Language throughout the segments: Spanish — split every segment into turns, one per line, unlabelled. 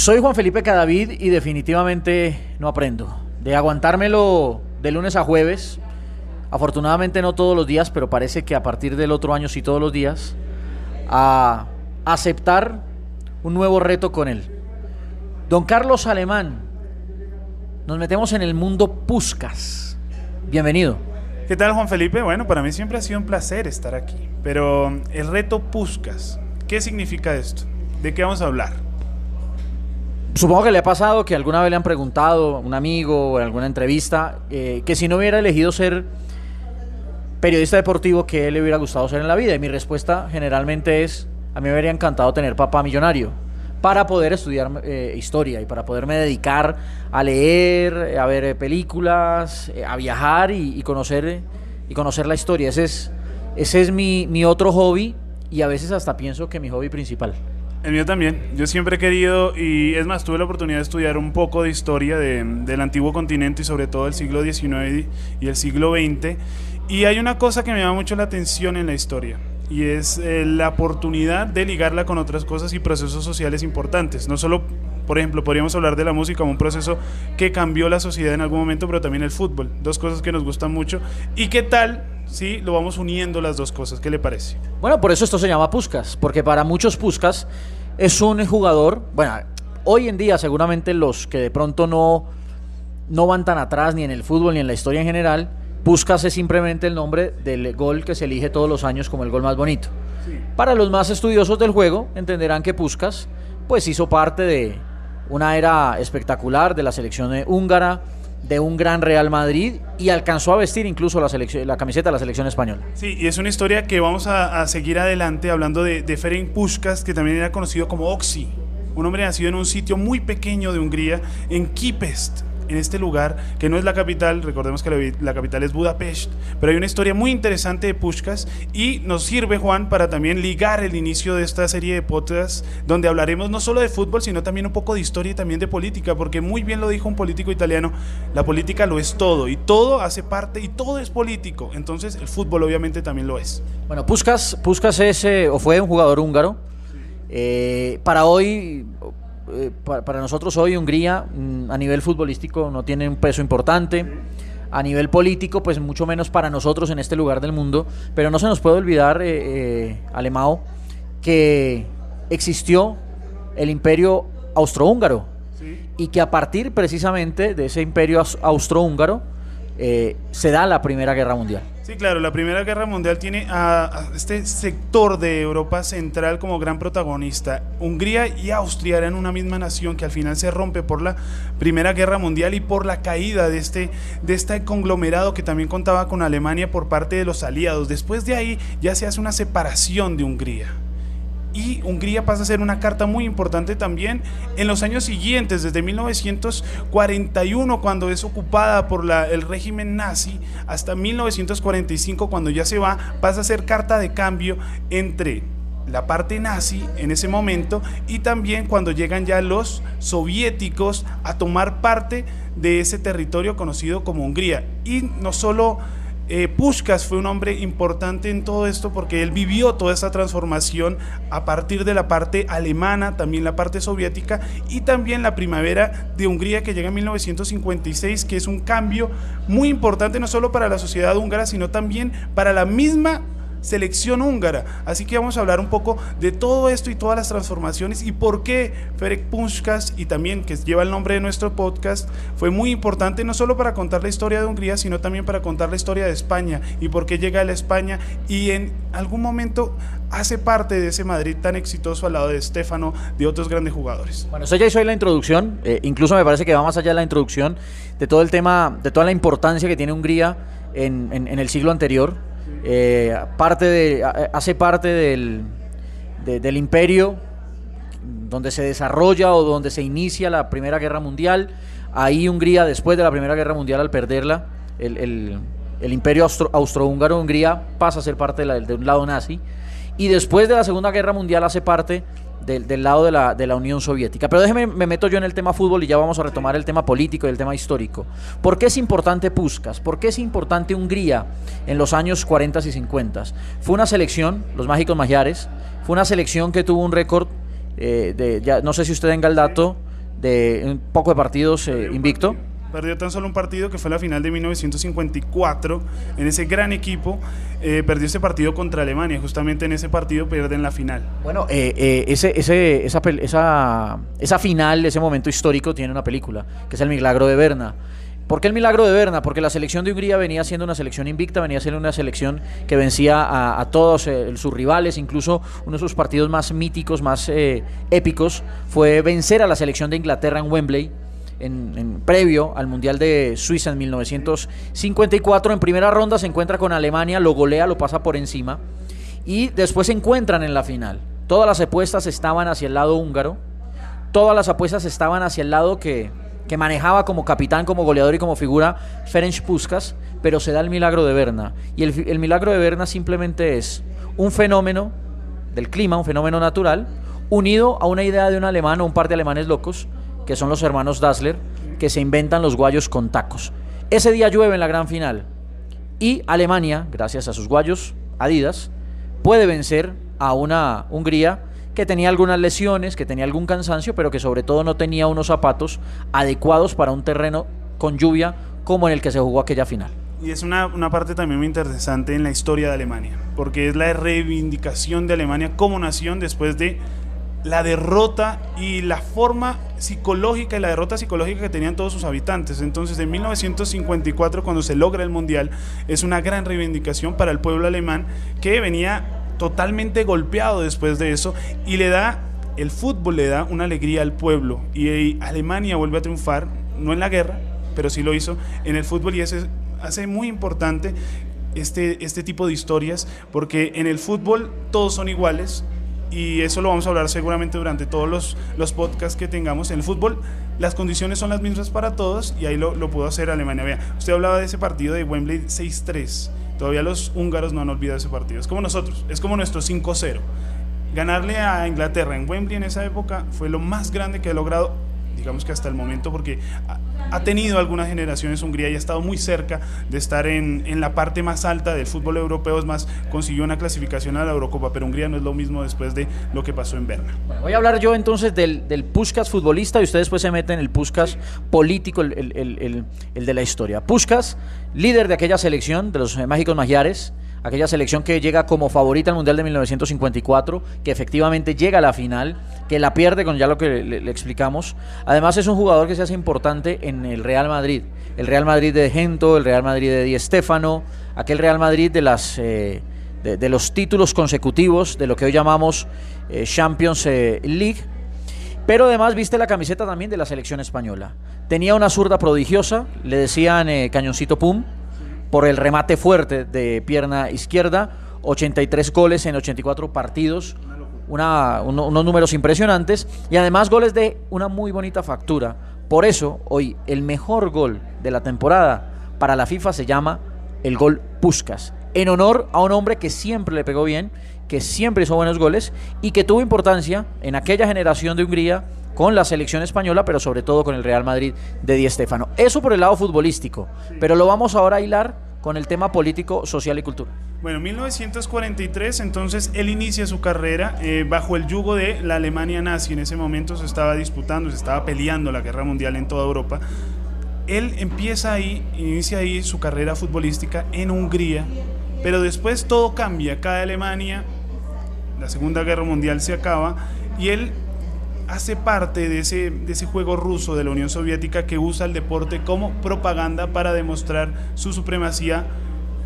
Soy Juan Felipe Cadavid y definitivamente no aprendo. De aguantármelo de lunes a jueves, afortunadamente no todos los días, pero parece que a partir del otro año sí todos los días, a aceptar un nuevo reto con él. Don Carlos Alemán, nos metemos en el mundo Puscas. Bienvenido.
¿Qué tal Juan Felipe? Bueno, para mí siempre ha sido un placer estar aquí. Pero el reto Puscas, ¿qué significa esto? ¿De qué vamos a hablar?
Supongo que le ha pasado que alguna vez le han preguntado a un amigo o en alguna entrevista eh, que si no hubiera elegido ser periodista deportivo, ¿qué le hubiera gustado ser en la vida? Y mi respuesta generalmente es, a mí me hubiera encantado tener papá millonario para poder estudiar eh, historia y para poderme dedicar a leer, a ver películas, eh, a viajar y, conocer, y conocer la historia. Ese es, ese es mi, mi otro hobby y a veces hasta pienso que mi hobby principal.
El mío también. Yo siempre he querido, y es más, tuve la oportunidad de estudiar un poco de historia del antiguo continente y sobre todo del siglo XIX y el siglo XX. Y hay una cosa que me llama mucho la atención en la historia, y es eh, la oportunidad de ligarla con otras cosas y procesos sociales importantes. No solo, por ejemplo, podríamos hablar de la música como un proceso que cambió la sociedad en algún momento, pero también el fútbol. Dos cosas que nos gustan mucho. ¿Y qué tal si lo vamos uniendo las dos cosas? ¿Qué le parece?
Bueno, por eso esto se llama Puskas, porque para muchos Puskas es un jugador, bueno, hoy en día seguramente los que de pronto no, no van tan atrás ni en el fútbol ni en la historia en general, Puskas es simplemente el nombre del gol que se elige todos los años como el gol más bonito. Para los más estudiosos del juego, entenderán que Puskas pues hizo parte de una era espectacular de la selección húngara, de un gran Real Madrid y alcanzó a vestir incluso la, camiseta de la selección española.
Sí, y es una historia que vamos a, seguir adelante hablando de, de Ferenc Puskas, que también era conocido como Oxy, un hombre nacido en un sitio muy pequeño de Hungría, en Kipest, en este lugar, que no es la capital, recordemos que la, capital es Budapest, pero hay una historia muy interesante de Pushkas y nos sirve, Juan, para también ligar el inicio de esta serie de podcasts donde hablaremos no solo de fútbol, sino también un poco de historia y también de política, porque muy bien lo dijo un político italiano, la política lo es todo y todo hace parte y todo es político, entonces el fútbol obviamente también lo es.
Bueno, Puskas, Puskas es eh, o fue un jugador húngaro. Eh, para hoy eh, para, nosotros hoy Hungría mm, a nivel futbolístico no tiene un peso importante. A nivel político, pues mucho menos para nosotros en este lugar del mundo. Pero no se nos puede olvidar, eh, eh Alemao, que existió el imperio austrohúngaro. Y que a partir precisamente de ese imperio austrohúngaro eh, se da la Primera Guerra Mundial.
Sí, claro, la Primera Guerra Mundial tiene a, este sector de Europa Central como gran protagonista. Hungría y Austria eran una misma nación que al final se rompe por la Primera Guerra Mundial y por la caída de este, de este conglomerado que también contaba con Alemania por parte de los aliados. Después de ahí ya se hace una separación de Hungría y Hungría pasa a ser una carta muy importante también en los años siguientes, desde 1941 cuando es ocupada por el régimen nazi hasta 1945 cuando ya se va, pasa a ser carta de cambio entre la parte nazi en ese momento y también cuando llegan ya los soviéticos a tomar parte de ese territorio conocido como Hungría. Y no solo eh, Pushkas fue un hombre importante en todo esto porque él vivió toda esta transformación a partir de la parte alemana, también la parte soviética y también la primavera de Hungría que llega en 1956, que es un cambio muy importante no solo para la sociedad húngara, sino también para la misma selección húngara. Así que vamos a hablar un poco de todo esto y todas las transformaciones y por qué Ferenc Puskás y también que lleva el nombre de nuestro podcast fue muy importante no solo para contar la historia de Hungría, sino también para contar la historia de España y por qué llega a la España y en algún momento hace parte de ese Madrid tan exitoso al lado de Estefano, de otros grandes jugadores.
Bueno, eso ya hizo la introducción, eh, incluso me parece que va más allá de la introducción de todo el tema, de toda la importancia que tiene Hungría en el siglo anterior, eh, de, hace parte del imperio donde se desarrolla o donde se inicia la Primera Guerra Mundial. Ahí Hungría, después de la Primera Guerra Mundial, al perderla, el, imperio austrohúngaro, Hungría pasa a ser parte de, un lado nazi. Y después de la Segunda Guerra Mundial hace parte del, lado de la, Unión Soviética. Pero déjeme, me meto yo en el tema fútbol y ya vamos a retomar el tema político y el tema histórico. ¿Por qué es importante Puskas? ¿Por qué es importante Hungría en los años 40 y 50? Fue una selección, los mágicos magiares, fue una selección que tuvo un récord eh, de, ya, no sé si usted tenga el dato, de un poco de partidos eh, invicto.
Perdió tan solo un partido que fue la final de 1954 en ese gran equipo. Eh, perdió ese partido contra Alemania. Justamente en ese partido pierden la final.
Bueno, ese, ese, esa, esa, esa final, ese momento histórico, tiene una película, que es El Milagro de Berna. ¿Por qué el milagro de Berna? Porque la selección de Hungría venía siendo una selección invicta, venía siendo una selección que vencía a, todos eh, sus rivales, incluso uno de sus partidos más míticos, más eh, épicos, fue vencer a la selección de Inglaterra en Wembley. En, previo al Mundial de Suiza en 1954. En primera ronda se encuentra con Alemania, lo golea, lo pasa por encima. Y después se encuentran en la final. Todas las apuestas estaban hacia el lado húngaro. Todas las apuestas estaban hacia el lado que, que manejaba como capitán, como goleador y como figura Ferenc Puskas, pero se da el milagro de Berna. Y el, milagro de Berna simplemente es un fenómeno del clima, un fenómeno natural, unido a una idea de un alemán o un par de alemanes locos, que son los hermanos Dassler, que se inventan los guayos con tacos. Ese día llueve en la gran final y Alemania, gracias a sus guayos Adidas, puede vencer a una Hungría que tenía algunas lesiones, que tenía algún cansancio, pero que sobre todo no tenía unos zapatos adecuados para un terreno con lluvia como en el que se jugó aquella final.
Y es una, una, parte también muy interesante en la historia de Alemania, porque es la reivindicación de Alemania como nación después de la derrota y la forma psicológica y la derrota psicológica que tenían todos sus habitantes. Entonces, en 1954, cuando se logra el Mundial, es una gran reivindicación para el pueblo alemán que venía totalmente golpeado después de eso y le da, el fútbol le da una alegría al pueblo y Alemania vuelve a triunfar, no en la guerra, pero sí lo hizo en el fútbol y eso hace muy importante este, este tipo de historias porque en el fútbol todos son iguales, y eso lo vamos a hablar seguramente durante todos los, los podcasts que tengamos. En el fútbol las condiciones son las mismas para todos y ahí lo, lo pudo hacer Alemania. Vea, usted hablaba de ese partido de Wembley 6-3. Todavía los húngaros no han olvidado ese partido. Es como nosotros, es como nuestro 5-0. Ganarle a Inglaterra en Wembley en esa época fue lo más grande que ha logrado digamos que hasta el momento, porque ha tenido algunas generaciones Hungría y ha estado muy cerca de estar en, en, la parte más alta del fútbol europeo, es más, consiguió una clasificación a la Eurocopa, pero Hungría no es lo mismo después de lo que pasó en Berna.
voy a hablar yo entonces del, del Puskas futbolista y ustedes después se meten en el Puskas político, el, el, el, el, de la historia. Puskas, líder de aquella selección de los Mágicos Magiares, aquella selección que llega como favorita al Mundial de 1954, que efectivamente llega a la final, que la pierde con ya lo que le, explicamos. Además es un jugador que se hace importante en el Real Madrid. El Real Madrid de Gento, el Real Madrid de Di Stéfano, aquel Real Madrid de las... Eh, de, los títulos consecutivos de lo que hoy llamamos eh, Champions eh, League, pero además viste la camiseta también de la selección española. Tenía una zurda prodigiosa, le decían Cañoncito Pum, por el remate fuerte de pierna izquierda, 83 goles en 84 partidos, una, unos números impresionantes y además goles de una muy bonita factura. Por eso hoy el mejor gol de la temporada para la FIFA se llama el gol Puskas, en honor a un hombre que siempre le pegó bien, que siempre hizo buenos goles y que tuvo importancia en aquella generación de Hungría con la selección española, pero sobre todo con el Real Madrid de Di Stéfano. Eso por el lado futbolístico, pero lo vamos ahora a hilar con el tema político, social y cultural.
Bueno, 1943, entonces él inicia su carrera eh, bajo el yugo de la Alemania nazi. En ese momento se estaba disputando, se estaba peleando la guerra mundial en toda Europa. Él empieza ahí, inicia ahí su carrera futbolística en Hungría, pero después todo cambia, cae Alemania, la Segunda Guerra Mundial se acaba y él hace parte de ese, de ese juego ruso de la Unión Soviética que usa el deporte como propaganda para demostrar su supremacía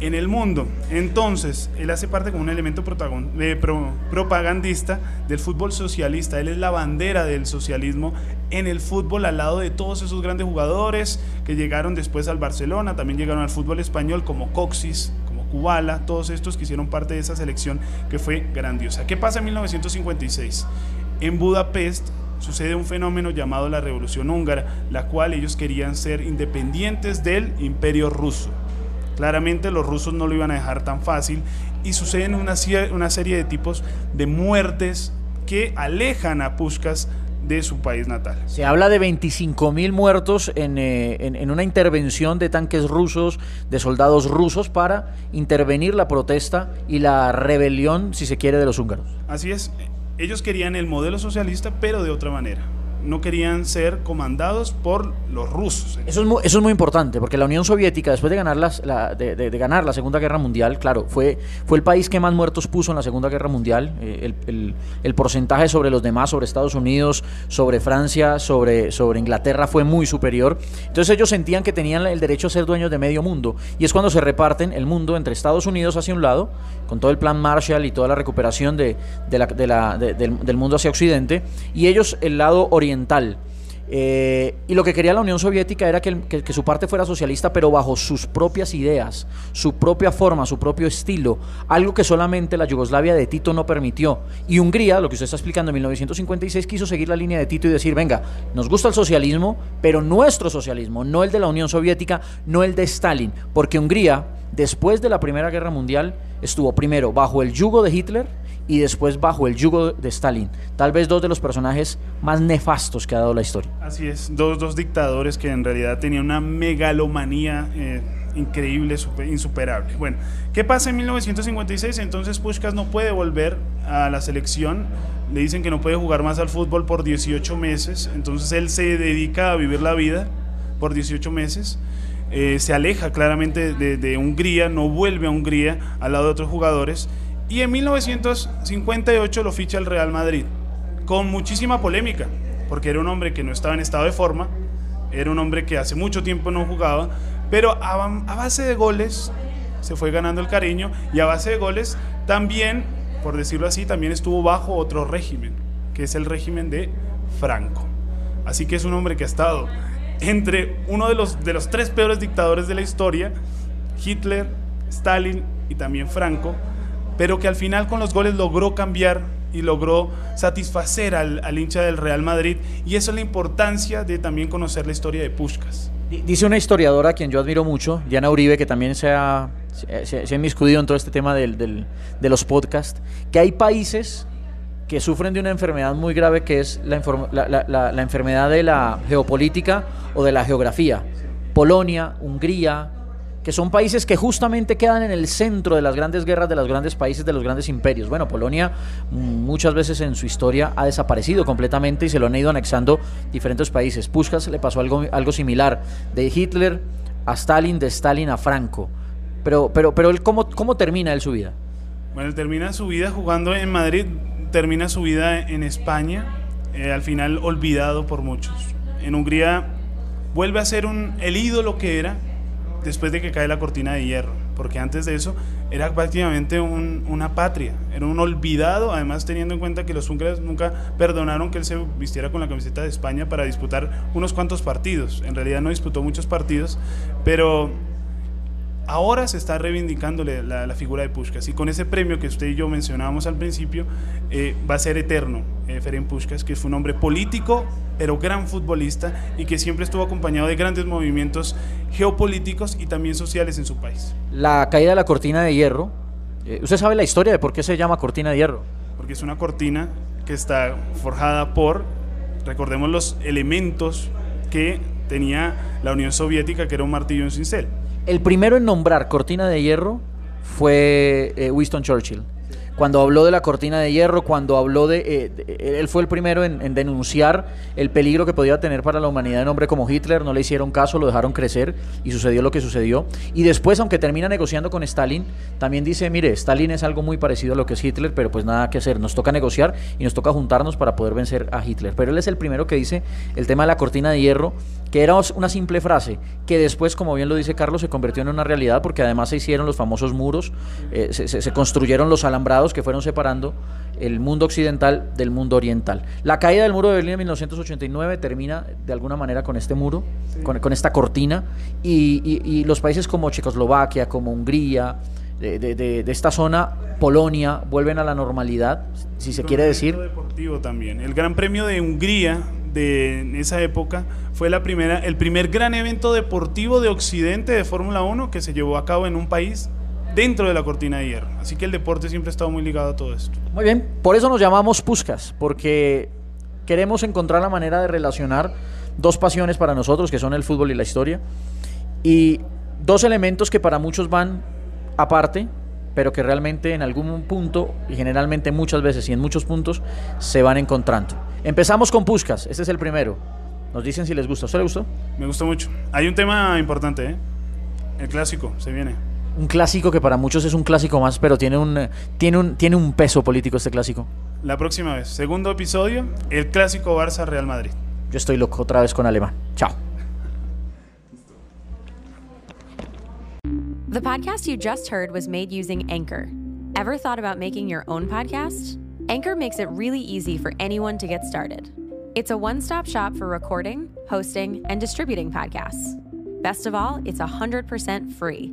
en el mundo. Entonces, él hace parte como un elemento propagandista del fútbol socialista. Él es la bandera del socialismo en el fútbol al lado de todos esos grandes jugadores que llegaron después al Barcelona, también llegaron al fútbol español como Coxis, como Kubala, todos estos que hicieron parte de esa selección que fue grandiosa. ¿Qué pasa en 1956? En Budapest sucede un fenómeno llamado la Revolución Húngara, la cual ellos querían ser independientes del imperio ruso. Claramente los rusos no lo iban a dejar tan fácil y suceden una, una serie de tipos de muertes que alejan a Pushkas de su país natal.
Se habla de 25 mil muertos eh, en, en, una intervención de tanques rusos, de soldados rusos para intervenir la protesta y la rebelión, si se quiere, de los húngaros.
Así es, ellos querían el modelo socialista, pero de otra manera no querían ser comandados por los rusos.
Eso es, muy, eso es muy importante, porque la Unión Soviética, después de ganar, la, de, ganar la Segunda Guerra Mundial, claro, fue, fue el país que más muertos puso en la Segunda Guerra Mundial. Eh, el, el, porcentaje sobre los demás, sobre Estados Unidos, sobre Francia, sobre, sobre Inglaterra, fue muy superior. Entonces ellos sentían que tenían el derecho a ser dueños de medio mundo. Y es cuando se reparten el mundo entre Estados Unidos hacia un lado, con todo el plan Marshall y toda la recuperación de, la, del, del mundo hacia Occidente, y ellos el lado oriental eh, y lo que quería la Unión Soviética era que, su parte fuera socialista, pero bajo sus propias ideas, su propia forma, su propio estilo, algo que solamente la Yugoslavia de Tito no permitió. Y Hungría, lo que usted está explicando en 1956, quiso seguir la línea de Tito y decir, venga, nos gusta el socialismo, pero nuestro socialismo, no el de la Unión Soviética, no el de Stalin, porque Hungría, después de la Primera Guerra Mundial, estuvo primero bajo el yugo de Hitler, y después bajo el yugo de Stalin. Tal vez dos de los personajes más nefastos que ha dado la historia.
Así es, dos, dos dictadores que en realidad tenían una megalomanía eh, increíble, insuperable. Bueno, ¿qué pasa en 1956? Entonces Pushkas no puede volver a la selección. Le dicen que no puede jugar más al fútbol por 18 meses. Entonces él se dedica a vivir la vida por 18 meses. Eh, se aleja claramente de, de Hungría, no vuelve a Hungría al lado de otros jugadores y en 1958 lo ficha el Real Madrid, con muchísima polémica, porque era un hombre que no estaba en estado de forma, era un hombre que hace mucho tiempo no jugaba, pero a, base de goles se fue ganando el cariño y a base de goles también, por decirlo así, también estuvo bajo otro régimen, que es el régimen de Franco. Así que es un hombre que ha estado entre uno de los, de los tres peores dictadores de la historia, Hitler, Stalin y también Franco, pero que al final con los goles logró cambiar y logró satisfacer al, hincha del Real Madrid. Y eso es la importancia de también conocer la historia de Pushkas.
Dice una historiadora a quien yo admiro mucho, Diana Uribe, que también se ha, se, se inmiscuido en todo este tema del, de los podcasts, que hay países que sufren de una enfermedad muy grave que es la, la, la enfermedad de la geopolítica o de la geografía. Polonia, Hungría, que son países que justamente quedan en el centro de las grandes guerras de los grandes países, de los grandes imperios. Bueno, Polonia mm, muchas veces en su historia ha desaparecido completamente y se lo han ido anexando diferentes países. Pushkas le pasó algo, algo similar, de Hitler a Stalin, de Stalin a Franco. Pero, pero, pero él, ¿cómo, ¿cómo termina él su vida?
Bueno, termina su vida jugando en Madrid, termina su vida en España, eh, al final olvidado por muchos. En Hungría vuelve a ser un, el ídolo que era, después de que cae la cortina de hierro, porque antes de eso era prácticamente una patria, era un olvidado, además teniendo en cuenta que los húngaros nunca perdonaron que él se vistiera con la camiseta de España para disputar unos cuantos partidos, en realidad no disputó muchos partidos, pero ahora se está reivindicándole la, figura de Pushkas. Y con ese premio que usted y yo mencionábamos al principio eh, va a ser eterno eh, Ferenc Pushkas que fue un hombre político pero gran futbolista y que siempre estuvo acompañado de grandes movimientos geopolíticos y también sociales en su país.
La caída de la cortina de hierro, eh, ¿usted sabe la historia de por qué se llama cortina de hierro?
Porque es una cortina que está forjada por, recordemos los elementos que tenía la Unión Soviética, que era un martillo y un cincel.
El primero en nombrar cortina de hierro fue eh, Winston Churchill. Cuando habló de la cortina de hierro, cuando habló de, eh, Él fue el primero en, denunciar el peligro que podía tener para la humanidad un hombre como Hitler. No le hicieron caso, lo dejaron crecer y sucedió lo que sucedió. Y después, aunque termina negociando con Stalin, también dice: Mire, Stalin es algo muy parecido a lo que es Hitler, pero pues nada que hacer. Nos toca negociar y nos toca juntarnos para poder vencer a Hitler. Pero él es el primero que dice el tema de la cortina de hierro que era una simple frase, que después, como bien lo dice Carlos, se convirtió en una realidad porque además se hicieron los famosos muros, eh, se, construyeron los alambrados que fueron separando el mundo occidental del mundo oriental. La caída del muro de Berlín en 1989 termina de alguna manera con este muro, con, esta cortina, y, los países como Checoslovaquia, como Hungría, de, de- de- de esta zona, Polonia, vuelven a la normalidad, si se quiere decir.
deportivo también. El Gran Premio de Hungría de esa época fue la primera, el primer gran evento deportivo de Occidente de Fórmula 1 que se llevó a cabo en un país dentro de la cortina de hierro. Así que el deporte siempre ha estado muy ligado a todo esto.
Muy bien, por eso nos llamamos Puscas, porque queremos encontrar la manera de relacionar dos pasiones para nosotros, que son el fútbol y la historia, y dos elementos que para muchos van aparte, pero que realmente en algún punto, y generalmente muchas veces y en muchos puntos, se van encontrando. Empezamos con Puscas, este es el primero. Nos dicen si les gusta. ¿A usted le gustó?
Me gustó mucho. Hay un tema importante, ¿eh? El clásico, se viene.
Un clásico que para muchos es un clásico más, pero tiene un, tiene un, tiene un peso político este clásico.
La próxima vez. Segundo episodio, el clásico Barça-Real Madrid.
Yo estoy loco otra vez con Alemán. Chao.
The podcast you just heard was made using Anchor. Ever thought about making your own podcast? Anchor makes it really easy for anyone to get started. It's a one stop shop for recording, hosting, and distributing podcasts. Best of all, it's 100% free.